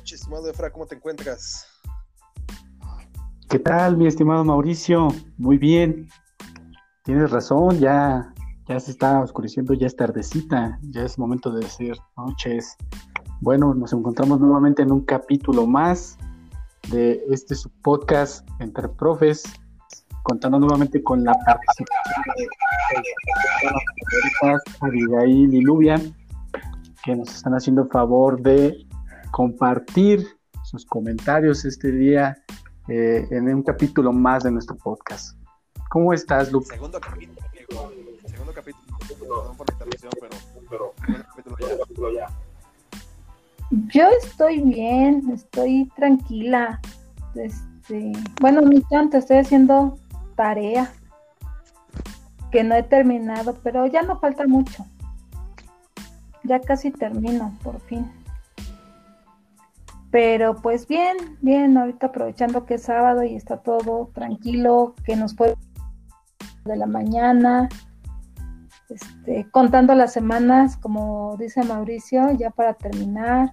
noches, estimado Efra, ¿cómo te encuentras? ¿Qué tal, mi estimado Mauricio? Muy bien. Tienes razón, ya, ya se está oscureciendo, ya es tardecita, ya es momento de decir noches. Bueno, nos encontramos nuevamente en un capítulo más de este podcast entre profes, contando nuevamente con la participación de Abigail y Lubia, que nos están haciendo favor de compartir sus comentarios este día eh, en un capítulo más de nuestro podcast. ¿Cómo estás, Lu? Segundo capítulo, Segundo capítulo. Perdón por la interrupción, pero, pero capítulo ya. Yo estoy bien, estoy tranquila. Este, bueno, mi tanto, estoy haciendo tarea que no he terminado, pero ya no falta mucho. Ya casi termino, por fin. Pero pues bien, bien, ahorita aprovechando que es sábado y está todo tranquilo, que nos puede de la mañana, este, contando las semanas, como dice Mauricio, ya para terminar.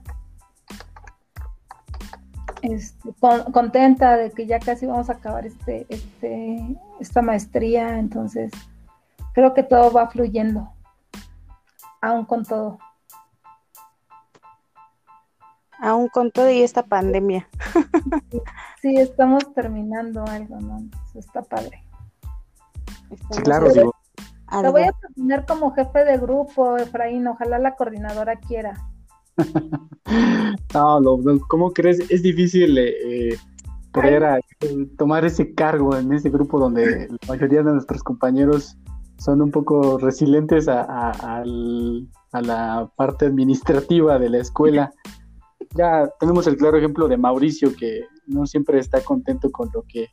Este, contenta de que ya casi vamos a acabar este, este, esta maestría, entonces creo que todo va fluyendo, aún con todo aún con todo y esta pandemia. Sí, estamos terminando algo, ¿no? Eso está padre. sí, claro, digo. Te voy a poner como jefe de grupo, Efraín, ojalá la coordinadora quiera. no, ¿cómo crees? Es difícil eh, eh poder tomar ese cargo en ese grupo donde la mayoría de nuestros compañeros son un poco resilientes a, a la parte administrativa de la escuela ya tenemos el claro ejemplo de Mauricio que no siempre está contento con lo que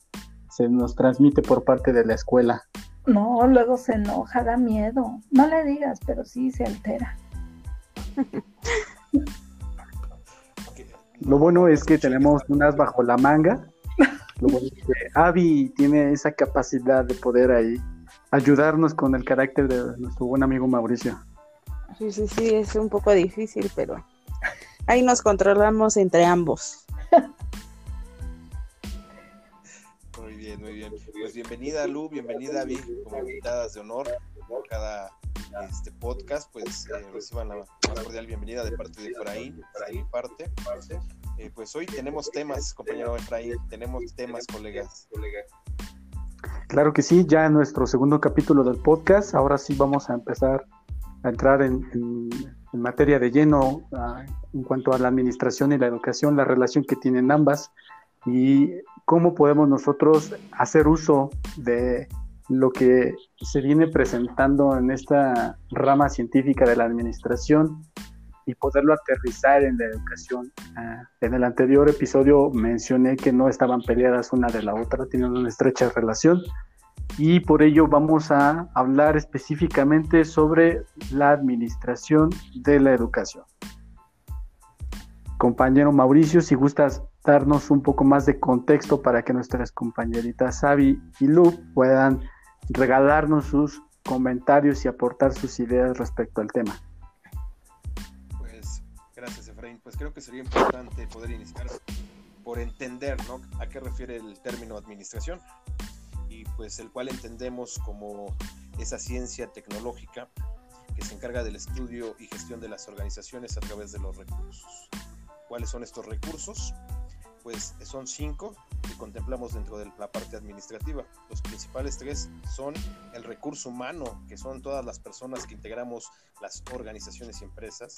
se nos transmite por parte de la escuela. No, luego se enoja, da miedo. No le digas, pero sí se altera. Lo bueno es que tenemos unas bajo la manga. Lo bueno es que Avi tiene esa capacidad de poder ahí ayudarnos con el carácter de nuestro buen amigo Mauricio. Sí, sí, sí, es un poco difícil, pero Ahí nos controlamos entre ambos. Muy bien, muy bien. Pues bienvenida Lu, bienvenida Vi, como invitadas de honor por cada este podcast, pues eh, reciban la más cordial bienvenida de parte de Efraín, de mi parte. Eh, pues hoy tenemos temas, compañero Efraín, tenemos temas, colegas. Claro que sí, ya en nuestro segundo capítulo del podcast, ahora sí vamos a empezar a entrar en en materia de lleno ah, en cuanto a la administración y la educación, la relación que tienen ambas y cómo podemos nosotros hacer uso de lo que se viene presentando en esta rama científica de la administración y poderlo aterrizar en la educación. Ah, en el anterior episodio mencioné que no estaban peleadas una de la otra, tienen una estrecha relación y por ello vamos a hablar específicamente sobre la administración de la educación. Compañero Mauricio, si gustas darnos un poco más de contexto para que nuestras compañeritas Sabi y Lu puedan regalarnos sus comentarios y aportar sus ideas respecto al tema. Pues gracias Efraín, pues creo que sería importante poder iniciar por entender ¿no? a qué refiere el término administración pues el cual entendemos como esa ciencia tecnológica que se encarga del estudio y gestión de las organizaciones a través de los recursos. ¿Cuáles son estos recursos? Pues son cinco que contemplamos dentro de la parte administrativa. Los principales tres son el recurso humano, que son todas las personas que integramos las organizaciones y empresas,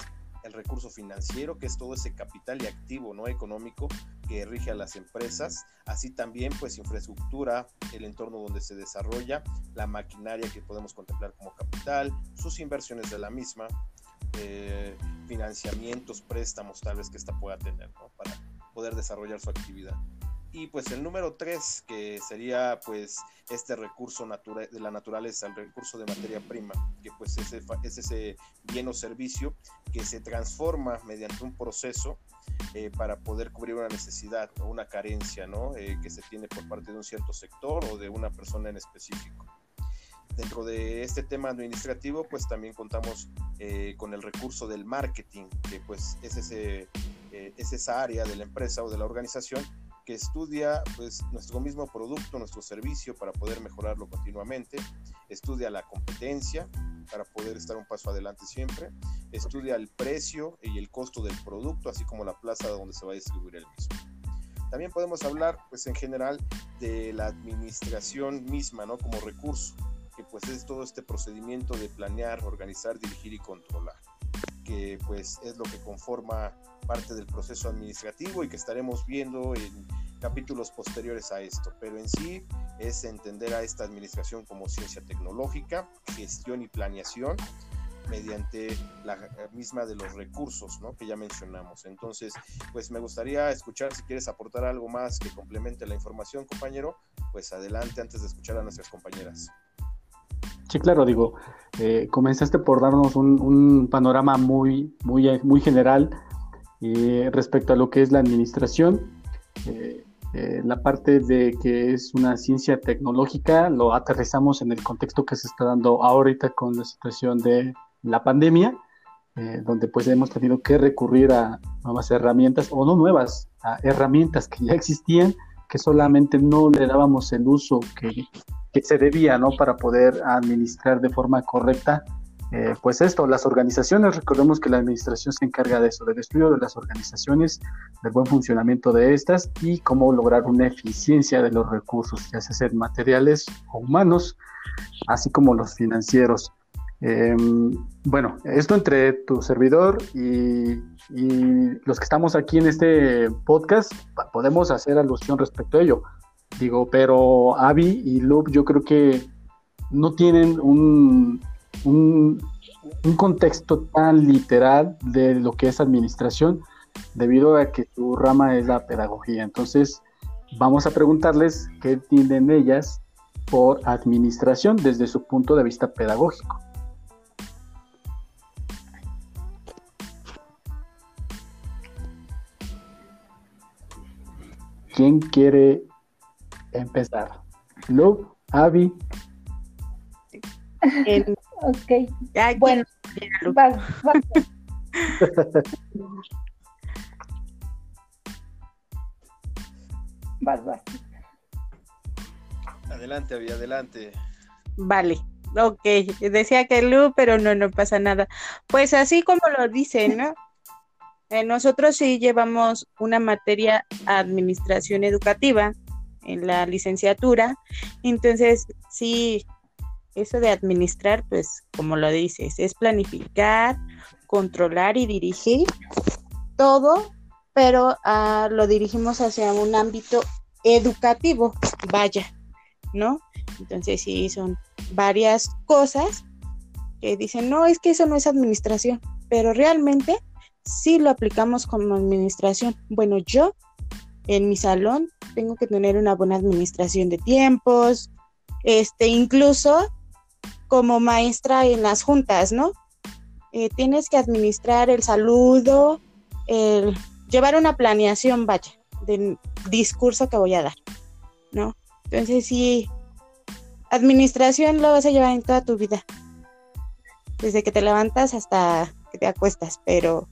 el recurso financiero, que es todo ese capital y activo no económico que rige a las empresas, así también pues infraestructura, el entorno donde se desarrolla, la maquinaria que podemos contemplar como capital, sus inversiones de la misma, eh, financiamientos, préstamos tal vez que esta pueda tener para poder desarrollar su actividad. Y pues el número tres, que sería pues este recurso natural de la naturaleza, el recurso de materia prima, que pues es, es ese bien o servicio que se transforma mediante un proceso eh, para poder cubrir una necesidad o una carencia ¿no? Eh, que se tiene por parte de un cierto sector o de una persona en específico. Dentro de este tema administrativo, pues también contamos eh, con el recurso del marketing, que pues es ese eh, es esa área de la empresa o de la organización que estudia pues, nuestro mismo producto, nuestro servicio para poder mejorarlo continuamente, estudia la competencia para poder estar un paso adelante siempre, estudia el precio y el costo del producto, así como la plaza donde se va a distribuir el mismo. También podemos hablar, pues en general, de la administración misma, ¿no? Como recurso, que pues es todo este procedimiento de planear, organizar, dirigir y controlar, que pues es lo que conforma parte del proceso administrativo y que estaremos viendo en capítulos posteriores a esto, pero en sí es entender a esta administración como ciencia tecnológica, gestión y planeación mediante la misma de los recursos ¿no? que ya mencionamos. Entonces, pues me gustaría escuchar si quieres aportar algo más que complemente la información, compañero, pues adelante antes de escuchar a nuestras compañeras. Sí, claro, digo, eh, comenzaste por darnos un, panorama muy, muy, muy general eh, respecto a lo que es la administración. Eh, eh, la parte de que es una ciencia tecnológica lo aterrizamos en el contexto que se está dando ahorita con la situación de la pandemia, eh, donde pues hemos tenido que recurrir a nuevas herramientas, o no nuevas, a herramientas que ya existían, solamente no le dábamos el uso que, que se debía, ¿no? Para poder administrar de forma correcta eh, pues esto, las organizaciones, recordemos que la administración se encarga de eso, del estudio de las organizaciones, del buen funcionamiento de estas y cómo lograr una eficiencia de los recursos, ya sea materiales o humanos, así como los financieros. Em, bueno, esto entre tu servidor y, los que estamos aquí en este podcast, podemos hacer alusión respecto a ello. Digo, pero Avi y Luke yo creo que no tienen un, un, contexto tan literal de lo que es administración, debido a que tu rama es la pedagogía. Entonces, vamos a preguntarles qué entienden ellas por administración desde su punto de vista pedagógico. ¿Quién quiere empezar? Lu, Avi. Ok. bueno, vas, vas. vas, vas. Adelante, Avi, adelante. Vale. Ok, decía que Lu, pero no, no pasa nada. Pues así como lo dicen, ¿no? Eh, nosotros sí llevamos una materia administración educativa en la licenciatura, entonces sí eso de administrar, pues como lo dices, es planificar, controlar y dirigir todo, pero ah, lo dirigimos hacia un ámbito educativo, vaya, ¿no? Entonces sí, son varias cosas que dicen, no, es que eso no es administración, pero realmente sí lo aplicamos como administración. Bueno, yo en mi salón tengo que tener una buena administración de tiempos, este, incluso como maestra en las juntas, ¿no? Eh, tienes que administrar el saludo, llevar una planeación, vaya, del discurso que voy a dar, ¿no? Entonces sí, administración lo vas a llevar en toda tu vida, desde que te levantas hasta que te acuestas, pero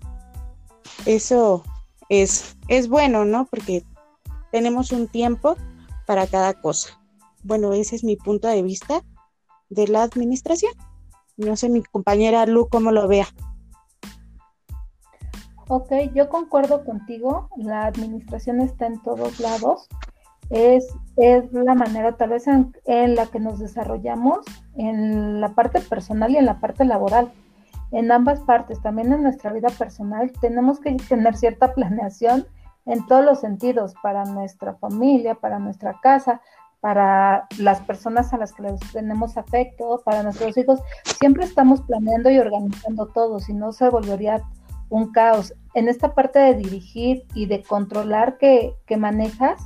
eso es, es bueno, ¿no? Porque tenemos un tiempo para cada cosa. Bueno, ese es mi punto de vista de la administración. No sé mi compañera Lu cómo lo vea. Ok, yo concuerdo contigo, la administración está en todos lados, es, es la manera tal vez en, la que nos desarrollamos en la parte personal y en la parte laboral. En ambas partes, también en nuestra vida personal, tenemos que tener cierta planeación en todos los sentidos, para nuestra familia, para nuestra casa, para las personas a las que les tenemos afecto, para nuestros hijos, siempre estamos planeando y organizando todo, si no se volvería un caos. En esta parte de dirigir y de controlar que, manejas,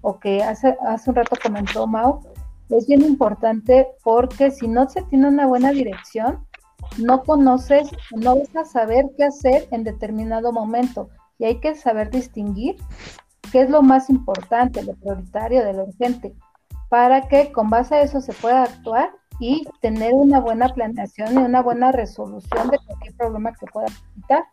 o que hace, hace un rato comentó Mau, es bien importante porque si no se tiene una buena dirección, no conoces, no vas a saber qué hacer en determinado momento y hay que saber distinguir qué es lo más importante, lo prioritario de lo urgente para que con base a eso se pueda actuar y tener una buena planeación y una buena resolución de cualquier problema que pueda presentar.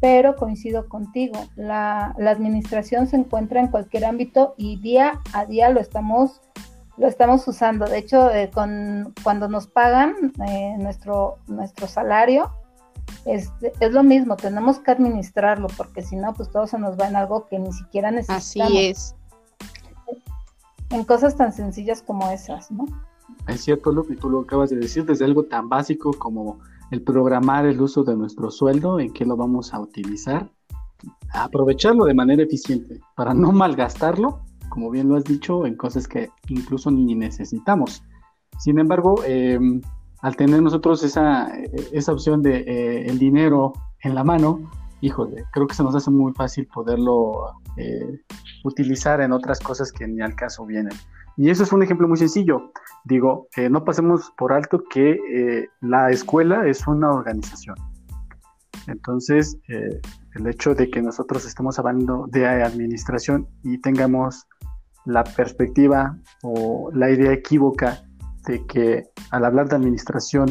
pero coincido contigo, la, la, administración se encuentra en cualquier ámbito y día a día lo estamos, lo estamos usando. De hecho, eh, con, cuando nos pagan eh, nuestro, nuestro salario, es, es, lo mismo, tenemos que administrarlo, porque si no, pues todo se nos va en algo que ni siquiera necesitamos. Así es. En cosas tan sencillas como esas, ¿no? Es cierto, lo que tú lo acabas de decir, desde algo tan básico como el programar el uso de nuestro sueldo, en qué lo vamos a utilizar, aprovecharlo de manera eficiente para no malgastarlo, como bien lo has dicho, en cosas que incluso ni necesitamos. Sin embargo, eh, al tener nosotros esa, esa opción de eh, el dinero en la mano, híjole, creo que se nos hace muy fácil poderlo eh, utilizar en otras cosas que ni al caso vienen. Y eso es un ejemplo muy sencillo. Digo, eh, no pasemos por alto que eh, la escuela es una organización. Entonces, eh, el hecho de que nosotros estemos hablando de administración y tengamos la perspectiva o la idea equívoca de que al hablar de administración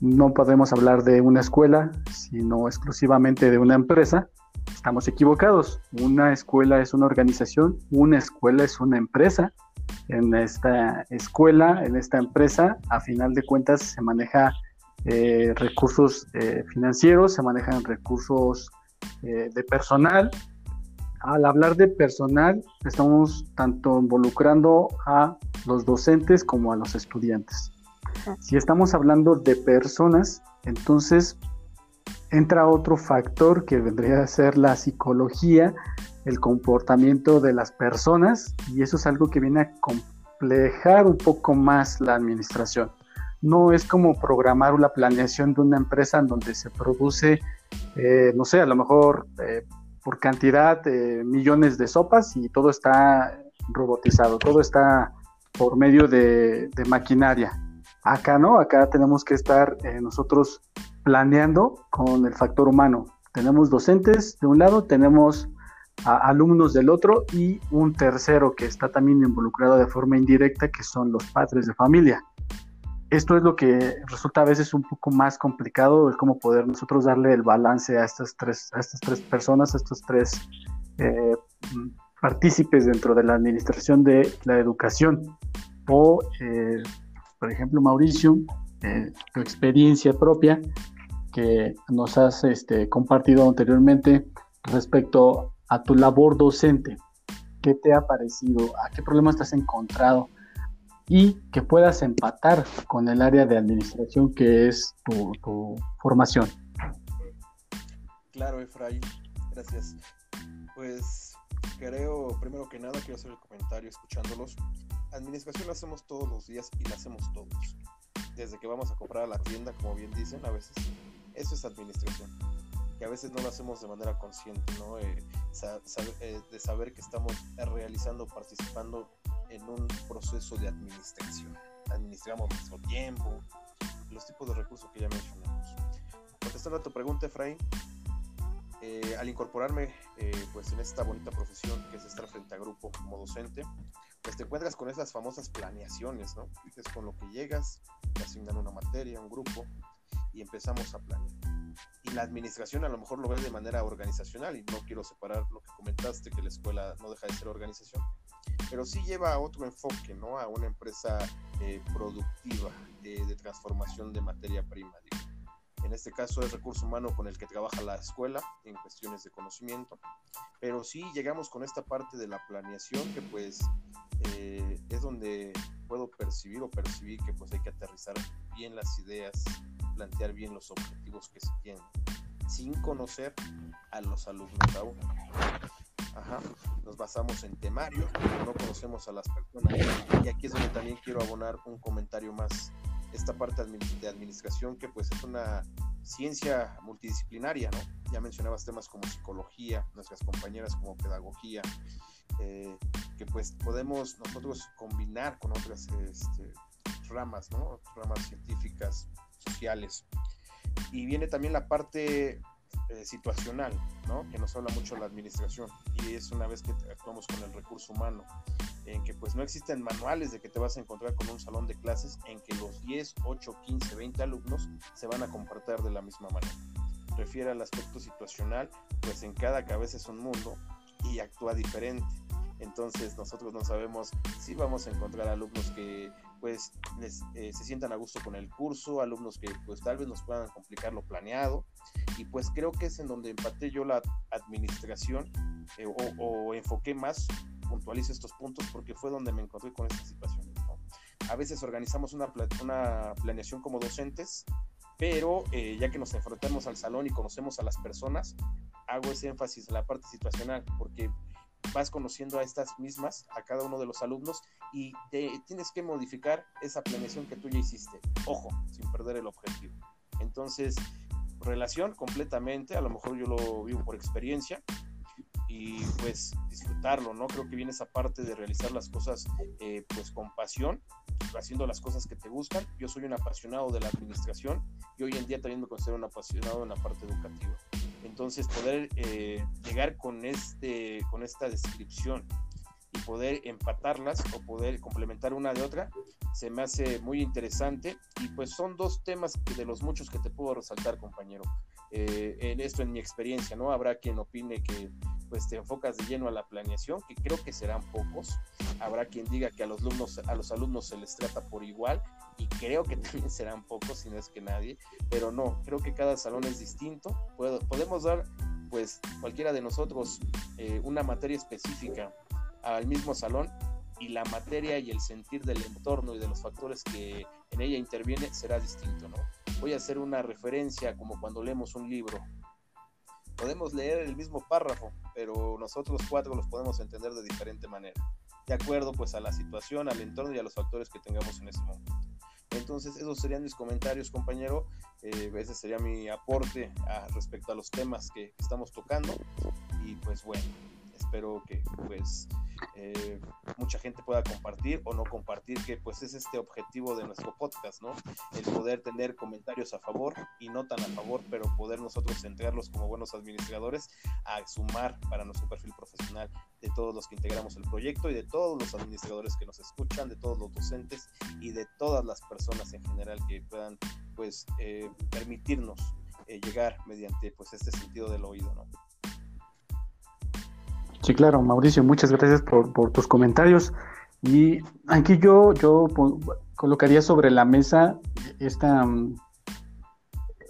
no podemos hablar de una escuela, sino exclusivamente de una empresa, estamos equivocados. Una escuela es una organización, una escuela es una empresa en esta escuela, en esta empresa, a final de cuentas se maneja eh, recursos eh, financieros, se manejan recursos eh, de personal. Al hablar de personal, estamos tanto involucrando a los docentes como a los estudiantes. Si estamos hablando de personas, entonces entra otro factor que vendría a ser la psicología el comportamiento de las personas y eso es algo que viene a complejar un poco más la administración. No es como programar la planeación de una empresa en donde se produce, eh, no sé, a lo mejor eh, por cantidad de millones de sopas y todo está robotizado, todo está por medio de, maquinaria. Acá no, acá tenemos que estar eh, nosotros planeando con el factor humano. Tenemos docentes de un lado, tenemos alumnos del otro y un tercero que está también involucrado de forma indirecta, que son los padres de familia. Esto es lo que resulta a veces un poco más complicado, el cómo poder nosotros darle el balance a estas tres, a estas tres personas, a estos tres eh, partícipes dentro de la administración de la educación. O, eh, por ejemplo, Mauricio, eh, tu experiencia propia que nos has este, compartido anteriormente respecto a tu labor docente. ¿Qué te ha parecido? ¿A qué problemas te has encontrado? Y que puedas empatar con el área de administración que es tu, formación. Claro, Efraín, gracias. Pues creo, primero que nada, quiero hacer el comentario escuchándolos. Administración la hacemos todos los días y la hacemos todos. Desde que vamos a comprar a la tienda, como bien dicen, a veces. Eso es administración a veces no lo hacemos de manera consciente, ¿no? Eh, eh, de saber que estamos realizando, participando en un proceso de administración. Administramos nuestro tiempo, los tipos de recursos que ya mencionamos. Contestando a tu pregunta, Efraín, eh, al incorporarme pues en esta bonita profesión que es estar frente a grupo como docente, pues te encuentras con esas famosas planeaciones, ¿no? Es con lo que llegas, te asignan una materia, un grupo, y empezamos a planear y la administración a lo mejor lo ve de manera organizacional y no quiero separar lo que comentaste que la escuela no deja de ser organización pero sí lleva a otro enfoque no a una empresa eh, productiva eh, de transformación de materia prima en este caso es recurso humano con el que trabaja la escuela en cuestiones de conocimiento pero sí llegamos con esta parte de la planeación que pues eh, es donde puedo percibir o percibir que pues hay que aterrizar bien las ideas plantear bien los objetivos que se tienen, sin conocer a los alumnos aún. Ajá. Nos basamos en temarios, no conocemos a las personas. Y aquí es donde también quiero abonar un comentario más. Esta parte de administración que pues es una ciencia multidisciplinaria, ¿no? Ya mencionabas temas como psicología, nuestras compañeras como pedagogía, eh, que pues podemos nosotros combinar con otras este, ramas, ¿no? Ramas científicas, sociales. Y viene también la parte eh, situacional, ¿no? que nos habla mucho la administración, y es una vez que actuamos con el recurso humano, en que pues no existen manuales de que te vas a encontrar con un salón de clases en que los 10, 8, 15, 20 alumnos se van a comportar de la misma manera. refiere al aspecto situacional, pues en cada cabeza es un mundo y actúa diferente. Entonces nosotros no sabemos si vamos a encontrar alumnos que pues eh, se sientan a gusto con el curso, alumnos que pues tal vez nos puedan complicar lo planeado y pues creo que es en donde empaté yo la administración eh, o, enfoqué más, puntualice estos puntos porque fue donde me encontré con esta situación. A veces organizamos una, una planeación como docentes, pero eh, ya que nos enfrentamos al salón y conocemos a las personas, hago ese énfasis en la parte situacional porque vas conociendo a estas mismas, a cada uno de los alumnos, y te, tienes que modificar esa planeación que tú ya hiciste. Ojo, sin perder el objetivo. Entonces, relación completamente, a lo mejor yo lo vivo por experiencia, y pues disfrutarlo, ¿no? Creo que viene esa parte de realizar las cosas eh, pues con pasión, haciendo las cosas que te gustan. Yo soy un apasionado de la administración y hoy en día también me considero un apasionado en la parte educativa. Entonces, poder eh, llegar con, este, con esta descripción y poder empatarlas o poder complementar una de otra, se me hace muy interesante. Y pues son dos temas de los muchos que te puedo resaltar, compañero. Eh, en esto en mi experiencia, ¿no? Habrá quien opine que pues te enfocas de lleno a la planeación, que creo que serán pocos. Habrá quien diga que a los alumnos, a los alumnos se les trata por igual y creo que también serán pocos, si no es que nadie, pero no, creo que cada salón es distinto. podemos dar, pues, cualquiera de nosotros eh, una materia específica al mismo salón y la materia y el sentir del entorno y de los factores que en ella interviene será distinto, ¿no? Voy a hacer una referencia como cuando leemos un libro podemos leer el mismo párrafo, pero nosotros cuatro los podemos entender de diferente manera, de acuerdo pues a la situación, al entorno y a los factores que tengamos en ese momento. Entonces, esos serían mis comentarios, compañero. Eh, ese sería mi aporte respecto a los temas que estamos tocando. Y pues bueno, espero que pues eh, mucha gente pueda compartir o no compartir, que pues es este objetivo de nuestro podcast, ¿no? El poder tener comentarios a favor y no tan a favor, pero poder nosotros centrarlos como buenos administradores a sumar para nuestro perfil profesional de todos los que integramos el proyecto y de todos los administradores que nos escuchan, de todos los docentes y de todas las personas en general que puedan pues eh, permitirnos eh, llegar mediante pues este sentido del oído, ¿no? Sí, claro, Mauricio, muchas gracias por, tus comentarios. Y aquí yo, yo colocaría sobre la mesa esta,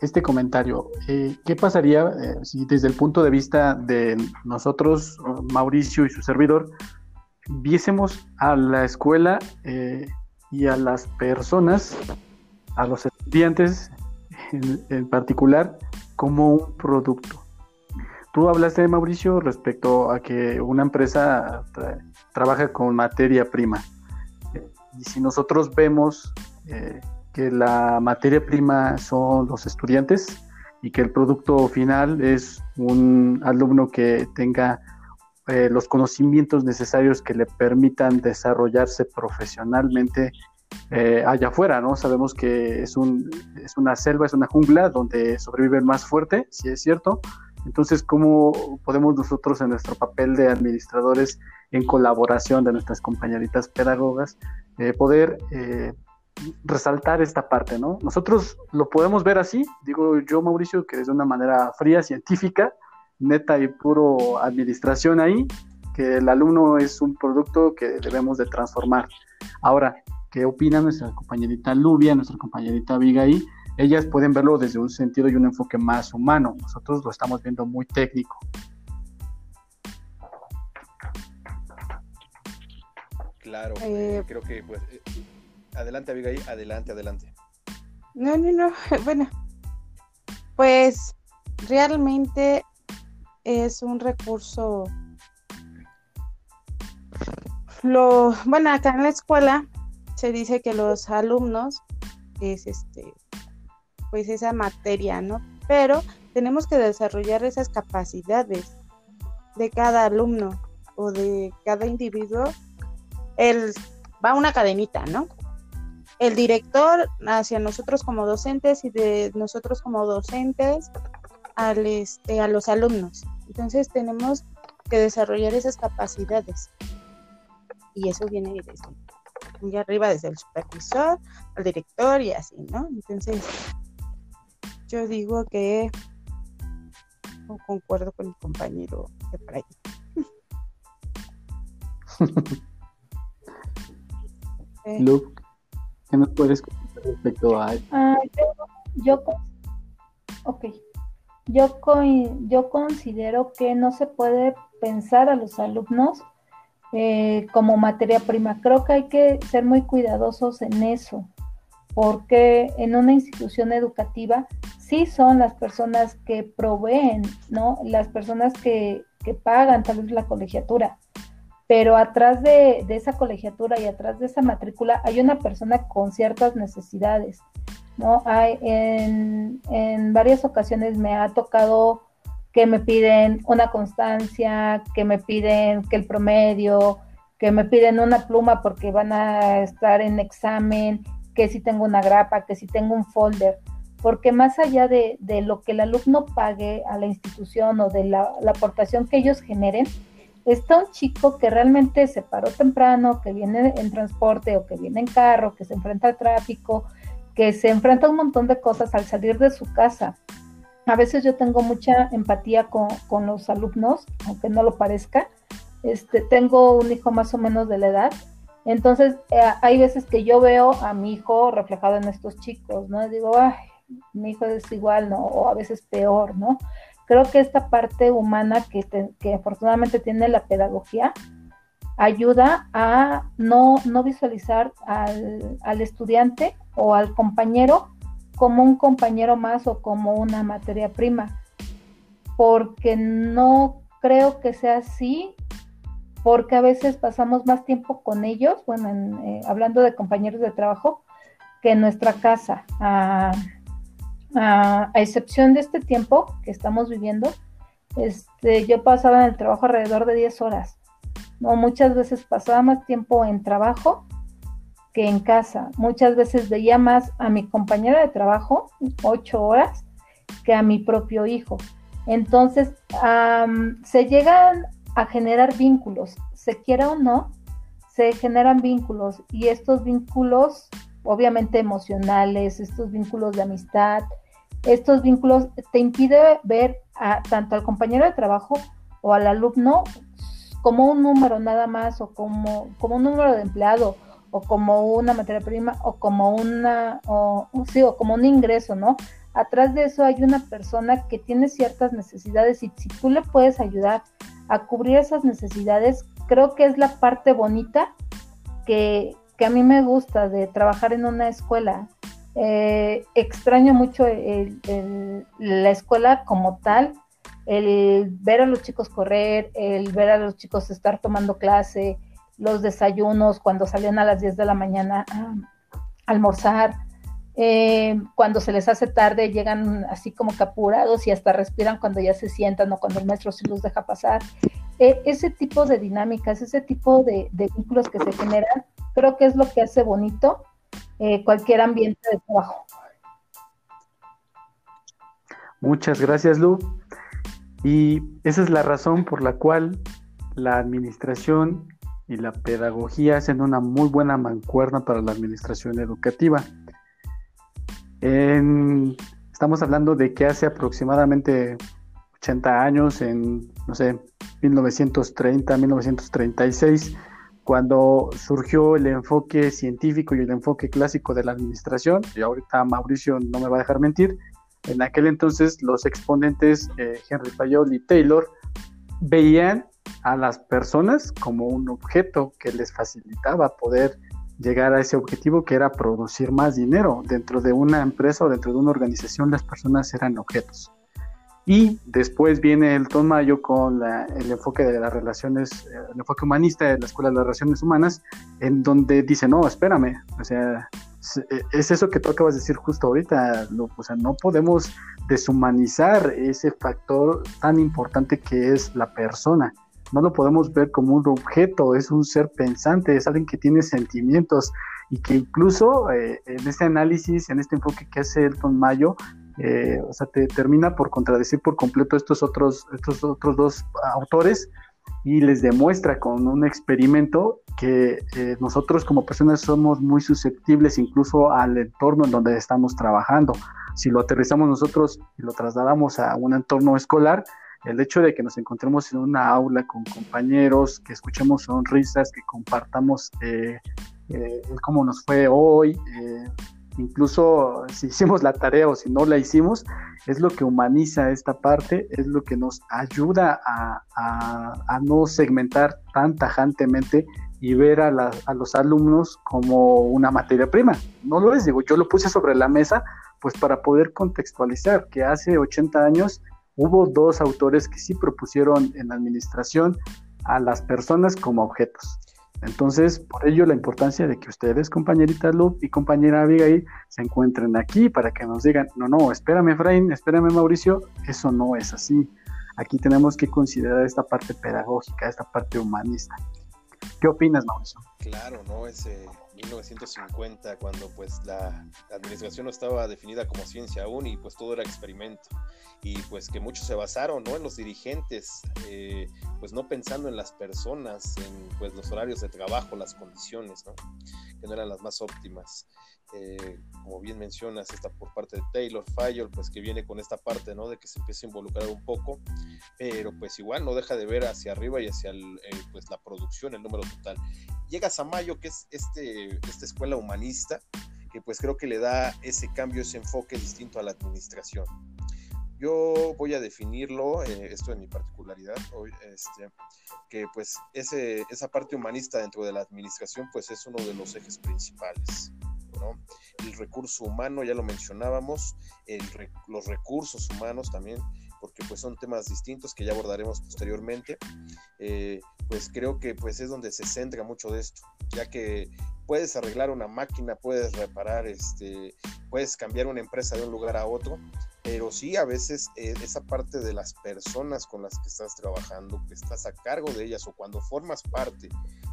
este comentario. Eh, ¿Qué pasaría eh, si desde el punto de vista de nosotros, Mauricio y su servidor, viésemos a la escuela eh, y a las personas, a los estudiantes en particular, como un producto? Tú hablaste, Mauricio, respecto a que una empresa trabaja con materia prima. Y si nosotros vemos eh, que la materia prima son los estudiantes y que el producto final es un alumno que tenga eh, los conocimientos necesarios que le permitan desarrollarse profesionalmente eh, allá afuera, ¿no? Sabemos que es, un, es una selva, es una jungla donde sobrevive el más fuerte, si es cierto, entonces, ¿cómo podemos nosotros en nuestro papel de administradores, en colaboración de nuestras compañeritas pedagogas, eh, poder eh, resaltar esta parte, ¿no? Nosotros lo podemos ver así, digo yo, Mauricio, que es de una manera fría, científica, neta y puro administración ahí, que el alumno es un producto que debemos de transformar. Ahora, ¿qué opina nuestra compañerita Lubia, nuestra compañerita Abigail? Ellas pueden verlo desde un sentido y un enfoque más humano. Nosotros lo estamos viendo muy técnico. Claro, eh, eh, creo que pues eh, adelante Abigail, adelante, adelante. No, no, no, bueno, pues realmente es un recurso lo bueno acá en la escuela se dice que los alumnos es este pues esa materia, ¿no? Pero tenemos que desarrollar esas capacidades de cada alumno o de cada individuo. El, va una cadenita, ¿no? El director hacia nosotros como docentes y de nosotros como docentes al, este, a los alumnos. Entonces tenemos que desarrollar esas capacidades. Y eso viene desde muy arriba, desde el supervisor, al director y así, ¿no? Entonces, yo digo que No concuerdo con mi compañero de por ahí. Luke, ¿qué nos puedes comentar respecto a ah, yo, yo, ok. Yo, yo considero que no se puede pensar a los alumnos eh, como materia prima. Creo que hay que ser muy cuidadosos en eso, porque en una institución educativa sí son las personas que proveen, ¿no? Las personas que, que pagan tal vez la colegiatura, pero atrás de, esa colegiatura y atrás de esa matrícula hay una persona con ciertas necesidades, ¿no? Hay, en, en varias ocasiones me ha tocado que me piden una constancia, que me piden que el promedio, que me piden una pluma porque van a estar en examen, que si tengo una grapa, que si tengo un folder, porque más allá de, lo que el alumno pague a la institución o de la, la aportación que ellos generen, está un chico que realmente se paró temprano, que viene en transporte o que viene en carro, que se enfrenta al tráfico, que se enfrenta a un montón de cosas al salir de su casa. A veces yo tengo mucha empatía con, los alumnos, aunque no lo parezca. Este, tengo un hijo más o menos de la edad, entonces eh, hay veces que yo veo a mi hijo reflejado en estos chicos, ¿no? Digo, ay, mi hijo es igual, ¿no? O a veces peor, ¿no? creo que esta parte humana que, que afortunadamente tiene la pedagogía ayuda a no, no visualizar al, al, estudiante o al compañero como un compañero más o como una materia prima, porque no creo que sea así, porque a veces pasamos más tiempo con ellos, bueno, eh, hablando de compañeros de trabajo, que en nuestra casa. A, excepción de este tiempo que estamos viviendo, este, yo pasaba en el trabajo alrededor de 10 horas. ¿no? Muchas veces pasaba más tiempo en trabajo que en casa. Muchas veces veía más a mi compañera de trabajo, 8 horas, que a mi propio hijo. Entonces, se llegan a generar vínculos, se quiera o no, se generan vínculos y estos vínculos, obviamente emocionales, estos vínculos de amistad, estos vínculos te impide ver a, tanto al compañero de trabajo o al alumno como un número nada más o como, como un número de empleado o como una materia prima o como una o, sí, o como un ingreso, ¿no? Atrás de eso hay una persona que tiene ciertas necesidades y si tú le puedes ayudar a cubrir esas necesidades, creo que es la parte bonita que, que a mí me gusta de trabajar en una escuela. Eh, extraño mucho la escuela como tal, el ver a los chicos correr, el ver a los chicos estar tomando clase, los desayunos cuando salían a las 10 de la mañana a almorzar, eh, cuando se les hace tarde llegan así como capurados y hasta respiran cuando ya se sientan o cuando el maestro sí los deja pasar. E, ese tipo de dinámicas, ese tipo de, de vínculos que se generan, creo que es lo que hace bonito eh, cualquier ambiente de trabajo. Muchas gracias, Lu. Y esa es la razón por la cual la administración y la pedagogía hacen una muy buena mancuerna para la administración educativa. Estamos hablando de que hace aproximadamente 80 años, en, no sé, 1930, 1936, cuando surgió el enfoque científico y el enfoque clásico de la administración, y ahorita Mauricio no me va a dejar mentir, en aquel entonces los exponentes eh, Henry Fayol y Taylor veían a las personas como un objeto que les facilitaba poder llegar a ese objetivo que era producir más dinero. Dentro de una empresa o dentro de una organización las personas eran objetos. Y después viene el Mayo con el enfoque de las relaciones, el enfoque humanista de la Escuela de las Relaciones Humanas, en donde dice, no, espérame, o sea, es eso que tú acabas de decir justo ahorita, o sea, no podemos deshumanizar ese factor tan importante que es la persona. No lo podemos ver como un objeto, es un ser pensante, es alguien que tiene sentimientos y que incluso eh, en este análisis, en este enfoque que hace Elton Mayo, eh, o sea, te termina por contradecir por completo estos otros, estos otros dos autores y les demuestra con un experimento que eh, nosotros como personas somos muy susceptibles incluso al entorno en donde estamos trabajando. Si lo aterrizamos nosotros y lo trasladamos a un entorno escolar, el hecho de que nos encontremos en una aula con compañeros, que escuchemos sonrisas, que compartamos eh, eh, cómo nos fue hoy, eh, incluso si hicimos la tarea o si no la hicimos, es lo que humaniza esta parte, es lo que nos ayuda a, no segmentar tan tajantemente y ver a, a, los alumnos como una materia prima. No lo es, digo, yo lo puse sobre la mesa pues para poder contextualizar que hace 80 años hubo dos autores que sí propusieron en la administración a las personas como objetos. Entonces, por ello la importancia de que ustedes, compañerita Lu y compañera Abigail, se encuentren aquí para que nos digan, no, no, espérame Efraín, espérame Mauricio, eso no es así. Aquí tenemos que considerar esta parte pedagógica, esta parte humanista. ¿Qué opinas, Mauricio? Claro, ¿no? Ese 1950, cuando pues la, administración no estaba definida como ciencia aún y pues todo era experimento. Y pues que muchos se basaron, ¿no? En los dirigentes, eh, pues no pensando en las personas, en pues los horarios de trabajo, las condiciones, ¿no? Que no eran las más óptimas. Eh, como bien mencionas, esta por parte de Taylor Fayol, pues que viene con esta parte, ¿no? De que se empiece a involucrar un poco, pero pues igual no deja de ver hacia arriba y hacia el, pues la producción, el número total. Llegas a Mayo, que es este, esta escuela humanista, que pues creo que le da ese cambio, ese enfoque distinto a la administración. Yo voy a definirlo, eh, esto en mi particularidad, este, que pues ese, esa parte humanista dentro de la administración pues es uno de los ejes principales. El recurso humano, ya lo mencionábamos, los recursos humanos también, porque pues son temas distintos que ya abordaremos posteriormente, eh, pues creo que pues es donde se centra mucho de esto, ya que puedes arreglar una máquina, puedes reparar, este, puedes cambiar una empresa de un lugar a otro, pero sí a veces eh, esa parte de las personas con las que estás trabajando, que estás a cargo de ellas o cuando formas parte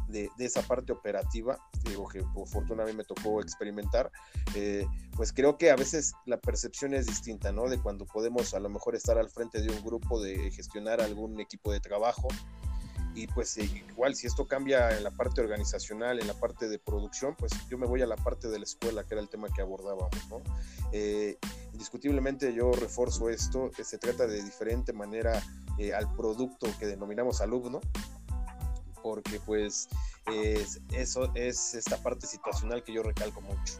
de, esa parte operativa, digo que por fortuna a mí me tocó experimentar, eh, pues creo que a veces la percepción es distinta, ¿no? De cuando podemos a lo mejor estar al frente de un grupo, de gestionar algún equipo de trabajo, y pues eh, igual si esto cambia en la parte organizacional, en la parte de producción, pues yo me voy a la parte de la escuela, que era el tema que abordábamos, ¿no? Eh, indiscutiblemente yo refuerzo esto, que se trata de diferente manera eh, al producto que denominamos alumno, porque pues eso es esta parte situacional que yo recalco mucho.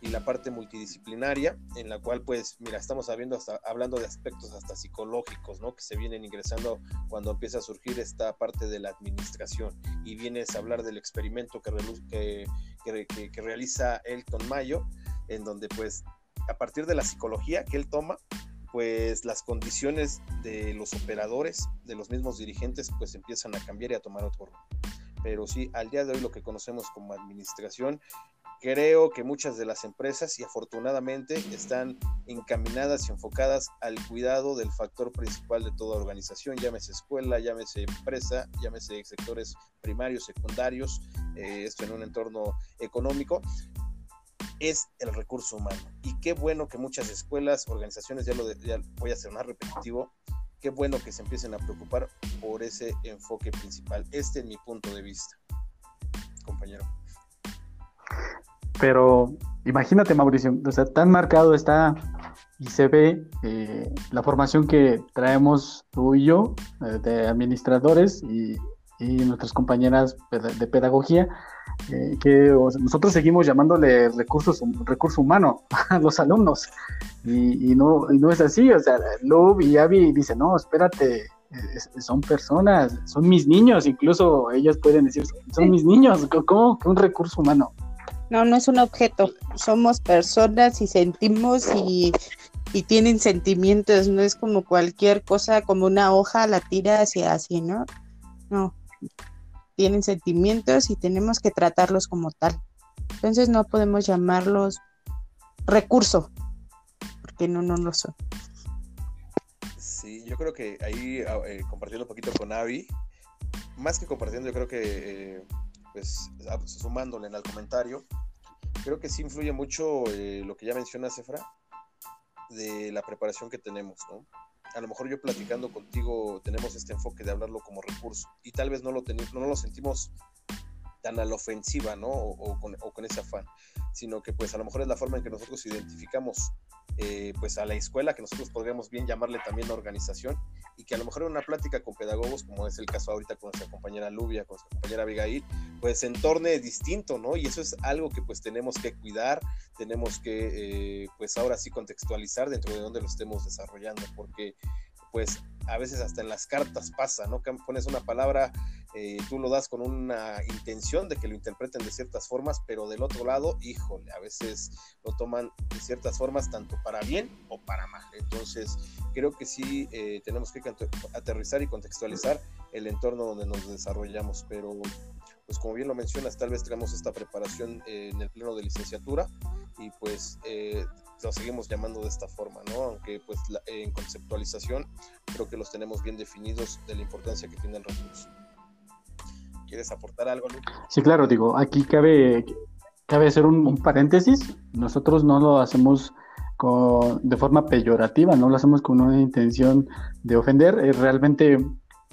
Y la parte multidisciplinaria, en la cual, pues, mira, estamos hasta, hablando de aspectos hasta psicológicos, ¿no? Que se vienen ingresando cuando empieza a surgir esta parte de la administración. Y vienes a hablar del experimento que, que, que, realiza Elton Mayo, en donde, pues, a partir de la psicología que él toma, pues las condiciones de los operadores, de los mismos dirigentes, pues empiezan a cambiar y a tomar otro rumbo. Pero sí, al día de hoy lo que conocemos como administración Creo que muchas de las empresas, y afortunadamente, están encaminadas y enfocadas al cuidado del factor principal de toda organización, llámese escuela, llámese empresa, llámese sectores primarios, secundarios, eh, esto en un entorno económico, es el recurso humano. Y qué bueno que muchas escuelas, organizaciones, ya lo voy a hacer más repetitivo, qué bueno que se empiecen a preocupar por ese enfoque principal. Este es mi punto de vista, compañero. Pero imagínate, Mauricio, o sea, tan marcado está y se ve eh, la formación que traemos tú y yo, eh, de administradores y, nuestras compañeras de pedagogía, eh, que nosotros seguimos llamándole recursos, recurso humano a los alumnos. Y, no, y no es así, o sea, Lub y Abby dicen, no, espérate, son personas, son mis niños, incluso ellas pueden decir, son mis niños, ¿cómo que un recurso humano? No, no es un objeto. Somos personas y sentimos y, tienen sentimientos. No es como cualquier cosa, como una hoja, la tira hacia así, ¿no? No. Tienen sentimientos y tenemos que tratarlos como tal. Entonces no podemos llamarlos recurso, porque no, no lo son. Sí, yo creo que ahí, ah, eh, compartiendo un poquito con Avi, más que compartiendo, yo creo que eh, pues sumándole al comentario, creo que sí influye mucho eh, lo que ya menciona Cefra de la preparación que tenemos, ¿no? A lo mejor yo platicando contigo tenemos este enfoque de hablarlo como recurso y tal vez no lo, no lo sentimos tan a la ofensiva, ¿no? O, con, o, con, ese afán, sino que pues a lo mejor es la forma en que nosotros identificamos eh, pues a la escuela, que nosotros podríamos bien llamarle también organización, y que a lo mejor en una plática con pedagogos, como es el caso ahorita con nuestra compañera Lubia, con nuestra compañera Abigail, pues se entorne distinto, ¿no? Y eso es algo que pues tenemos que cuidar, tenemos que eh, pues ahora sí contextualizar dentro de donde lo estemos desarrollando, porque pues a veces hasta en las cartas pasa, ¿no? Que pones una palabra, eh, tú lo das con una intención de que lo interpreten de ciertas formas, pero del otro lado, híjole, a veces lo toman de ciertas formas tanto para bien o para mal. Entonces, creo que sí eh, tenemos que aterrizar y contextualizar el entorno donde nos desarrollamos, pero pues como bien lo mencionas, tal vez tenemos esta preparación eh, en el pleno de licenciatura y pues lo seguimos llamando de esta forma, ¿no? Aunque pues en conceptualización creo que los tenemos bien definidos de la importancia que tiene el recurso. ¿Quieres aportar algo, Luke? Sí, claro, digo, aquí cabe, cabe hacer un, paréntesis. Nosotros no lo hacemos con, de forma peyorativa, no lo hacemos con una intención de ofender. Es realmente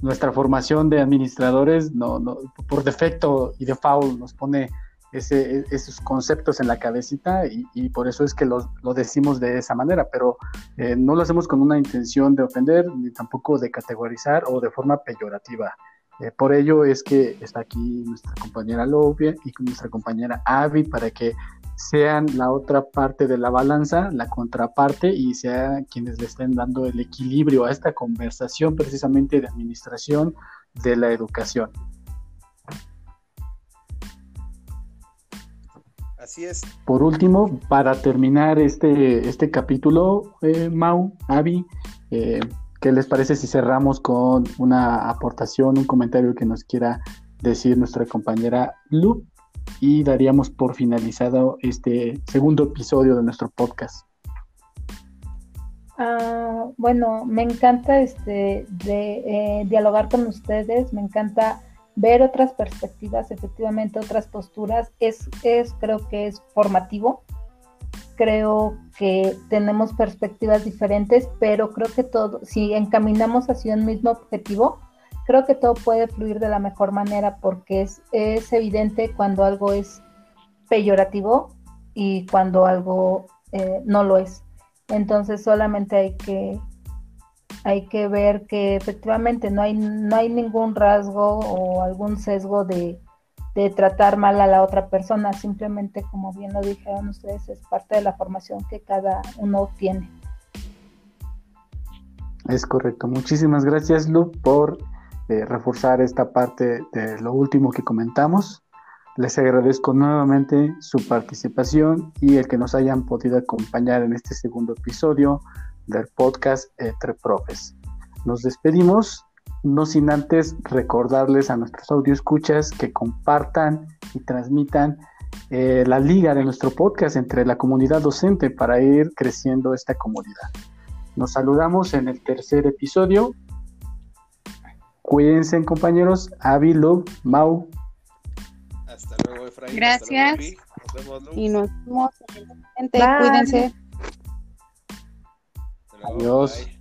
nuestra formación de administradores no, no, por defecto y de foul nos pone ese, esos conceptos en la cabecita y, por eso es que lo, decimos de esa manera, pero eh, no lo hacemos con una intención de ofender ni tampoco de categorizar o de forma peyorativa. Eh, por ello es que está aquí nuestra compañera Lovia y nuestra compañera Avi para que sean la otra parte de la balanza, la contraparte y sean quienes le estén dando el equilibrio a esta conversación precisamente de administración de la educación. Así es. Por último, para terminar este, este capítulo, eh, Mau, Avi, eh, ¿qué les parece si cerramos con una aportación, un comentario que nos quiera decir nuestra compañera Lu? Y daríamos por finalizado este segundo episodio de nuestro podcast. Ah, bueno, me encanta este de eh, dialogar con ustedes, me encanta ver otras perspectivas, efectivamente otras posturas, es, es creo que es formativo. Creo que tenemos perspectivas diferentes, pero creo que todo, si encaminamos hacia un mismo objetivo, creo que todo puede fluir de la mejor manera porque es, es evidente cuando algo es peyorativo y cuando algo eh, no lo es. Entonces solamente hay que hay que ver que efectivamente no hay, no hay ningún rasgo o algún sesgo de, tratar mal a la otra persona, simplemente como bien lo dijeron ustedes, es parte de la formación que cada uno tiene. Es correcto. Muchísimas gracias, Lu, por eh, reforzar esta parte de lo último que comentamos. Les agradezco nuevamente su participación y el que nos hayan podido acompañar en este segundo episodio del podcast Entre Profes. Nos despedimos, no sin antes recordarles a nuestros escuchas que compartan y transmitan eh, la liga de nuestro podcast entre la comunidad docente para ir creciendo esta comunidad. Nos saludamos en el tercer episodio. Cuídense, compañeros. Avi, Love, Mau. Hasta luego, Efraín. Gracias. nos vemos, y nos vemos. Cuídense. Adiós.